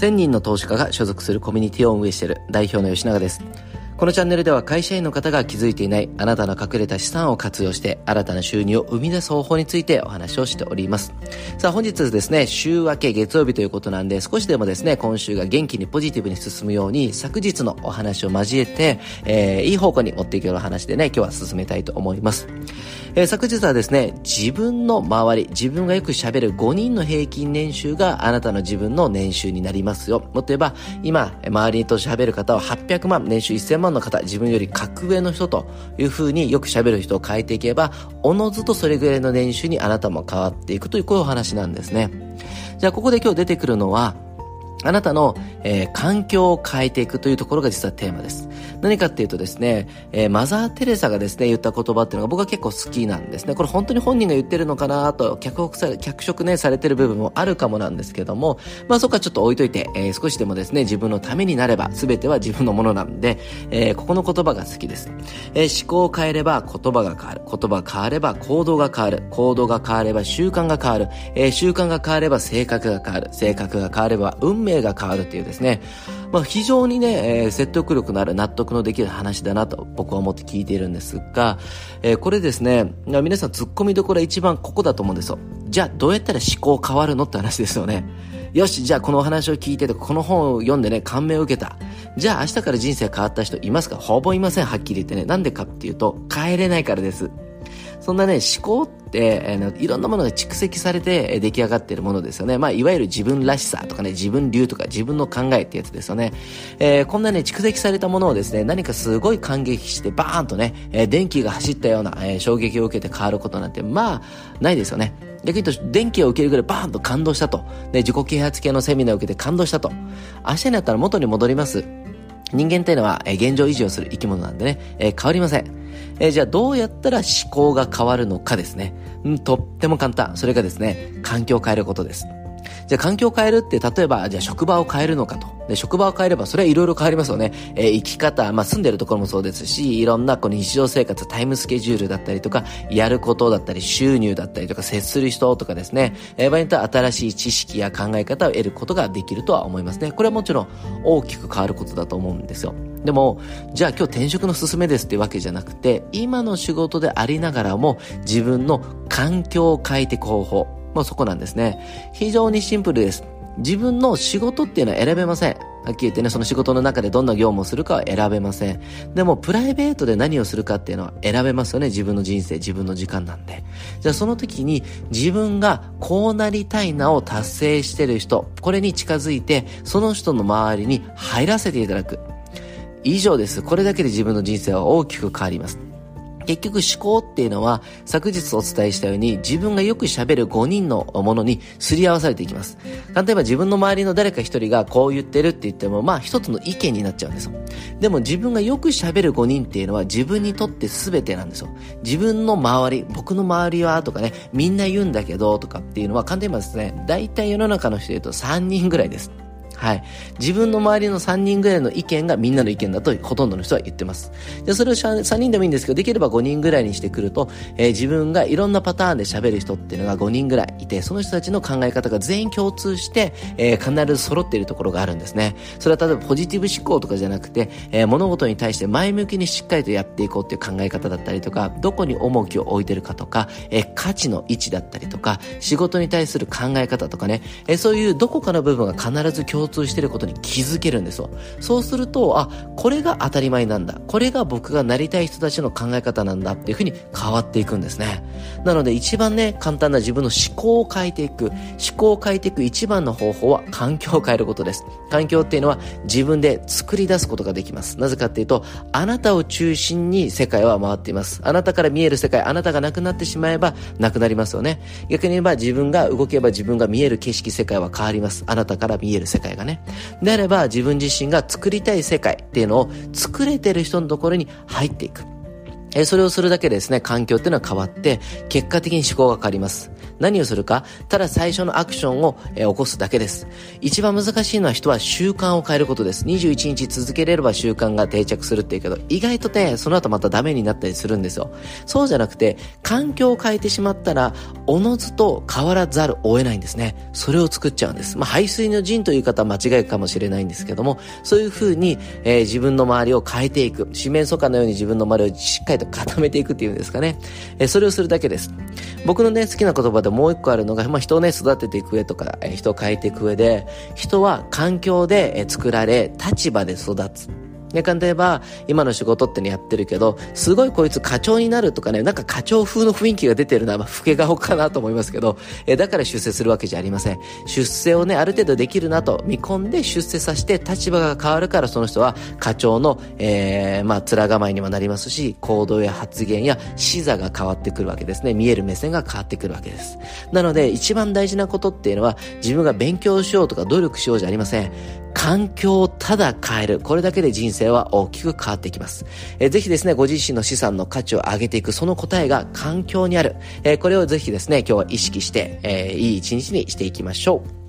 1000人の投資家が所属するコミュニティを運営している代表の吉永です。このチャンネルでは会社員の方が気づいていないあなたの隠れた資産を活用して新たな収入を生み出す方法についてお話をしております。さあ本日ですね、週明け月曜日ということなんで少しでもですね、今週が元気にポジティブに進むように昨日のお話を交えて、えー、いい方向に持っていくような話でね、今日は進めたいと思います。えー、昨日はですね、自分の周り、自分がよく喋る5人の平均年収があなたの自分の年収になりますよ。もっと言えば、今、周りと喋る方は800万、年収1000万の方、自分より格上の人という風によく喋る人を変えていけば、おのずとそれぐらいの年収にあなたも変わっていくというこういうお話なんですね。じゃあここで今日出てくるのは、あなたの、えー、環境を変えていくというところが実はテーマです。何かっていうとですね、えー、マザー・テレサがですね、言った言葉っていうのが僕は結構好きなんですね。これ本当に本人が言ってるのかなと、脚色さ脚色ね、されてる部分もあるかもなんですけども、まあそこはちょっと置いといて、えー、少しでもですね、自分のためになれば、全ては自分のものなんで、えー、ここの言葉が好きです。えー、思考を変えれば言葉が変わる。言葉が変われば行動が変わる。行動が変われば習慣が変わる。えー、習慣が変われば性格が変わる。性格が変われば運命が変わるっていうですね、まあ、非常にね、えー、説得力のある納得のできる話だなと僕は思って聞いているんですが、えー、これですね、皆さん突っ込みどころは一番ここだと思うんですよ。じゃあどうやったら思考変わるのって話ですよね。よし、じゃあこのお話を聞いてて、この本を読んでね、感銘を受けた。じゃあ明日から人生変わった人いますか？ほぼいません、はっきり言ってね。なんでかっていうと、変えれないからです。そんなね、思考って、えー、いろんなものが蓄積されて出来上がっているものですよね。まあ、いわゆる自分らしさとかね、自分流とか自分の考えってやつですよね。えー、こんなね、蓄積されたものをですね、何かすごい感激してバーンとね、えー、電気が走ったような、えー、衝撃を受けて変わることなんて、まあ、ないですよね。逆に言うと、電気を受けるぐらいバーンと感動したと。で、自己啓発系のセミナーを受けて感動したと。明日になったら元に戻ります。人間っていうのは、え現状維持をする生き物なんでね、え変わりません。えじゃあどうやったら思考が変わるのかですね。うん、とっても簡単。それがですね、環境を変えることです。じゃあ環境を変えるって、例えば、じゃあ職場を変えるのかと。で、職場を変えれば、それはいろいろ変わりますよね。えー、生き方、まあ、住んでるところもそうですし、いろんなこの日常生活、タイムスケジュールだったりとか、やることだったり、収入だったりとか、接する人とかですね、えー、場合によっては新しい知識や考え方を得ることができるとは思いますね。これはもちろん大きく変わることだと思うんですよ。でも、じゃあ今日転職の勧めですってわけじゃなくて、今の仕事でありながらも自分の環境を変えていく方法。まあそこなんですね。非常にシンプルです。自分の仕事っていうのは選べません。はっきり言ってね、その仕事の中でどんな業務をするかは選べません。でも、プライベートで何をするかっていうのは選べますよね。自分の人生、自分の時間なんで。じゃあその時に自分がこうなりたいなを達成してる人、これに近づいて、その人の周りに入らせていただく。以上です。これだけで自分の人生は大きく変わります。結局思考っていうのは昨日お伝えしたように自分がよく喋る5人のものにすり合わされていきます。例えば自分の周りの誰か1人がこう言ってるって言ってもまあ一つの意見になっちゃうんですよ。でも自分がよく喋る5人っていうのは自分にとって全てなんですよ。自分の周り、僕の周りはとかね、みんな言うんだけどとかっていうのは簡単に言いますね、大体世の中の人で言うと3人ぐらいです。はい。自分の周りの3人ぐらいの意見がみんなの意見だとほとんどの人は言ってます。じゃあそれを3人でもいいんですけど、できれば5人ぐらいにしてくると、えー、自分がいろんなパターンで喋る人っていうのが5人ぐらいいて、その人たちの考え方が全員共通して、えー、必ず揃っているところがあるんですね。それは例えばポジティブ思考とかじゃなくて、えー、物事に対して前向きにしっかりとやっていこうっていう考え方だったりとか、どこに重きを置いてるかとか、えー、価値の位置だったりとか、仕事に対する考え方とかね、えー、そういうどこかの部分が必ず共通通してることに気づけるんですよ。そうすると、あ、これが当たり前なんだ。これが僕がなりたい人たちの考え方なんだっていうふうに変わっていくんですね。なので一番ね、簡単な自分の思考を変えていく。思考を変えていく一番の方法は環境を変えることです。環境っていうのは自分で作り出すことができます。なぜかっていうと、あなたを中心に世界は回っています。あなたから見える世界、あなたがなくなってしまえばなくなりますよね。逆に言えば自分が動けば自分が見える景色、世界は変わります。あなたから見える世界がね。であれば自分自身が作りたい世界っていうのを作れてる人のところに入っていく。えそれをするだけでですね、環境っていうのは変わって、結果的に思考が変わります。何をするかただ最初のアクションを、え起こすだけです。一番難しいのは人は習慣を変えることです。21日続けれれば習慣が定着するっていうけど、意外とね、その後またダメになったりするんですよ。そうじゃなくて、環境を変えてしまったら、おのずと変わらざるを得ないんですね。それを作っちゃうんです。まあ、排水の陣という方は間違いかもしれないんですけども、そういう風に、えー、自分の周りを変えていく。四面楚歌のように自分の周りをしっかりと固めていくっていうんですかね。えー、それをするだけです。僕のね、好きな言葉でもう一個あるのが、まあ、人をね、育てていく上とか、えー、人を変えていく上で、人は環境で、えー、作られ、立場で育つ。で、簡単に言えば、今の仕事ってのやってるけど、すごいこいつ課長になるとかね、なんか課長風の雰囲気が出てるのは、まあ、老け顔かなと思いますけど、えだから出世するわけじゃありません。出世をね、ある程度できるなと見込んで出世させて、立場が変わるからその人は課長の、えー、まあ、面構えにもなりますし、行動や発言や視座が変わってくるわけですね。見える目線が変わってくるわけです。なので、一番大事なことっていうのは、自分が勉強しようとか努力しようじゃありません。環境をただ変える。これだけで人生は大きく変わっていきます。えー、ぜひですね、ご自身の資産の価値を上げていく、その答えが環境にある。えー、これをぜひですね、今日は意識して、えー、いい一日にしていきましょう。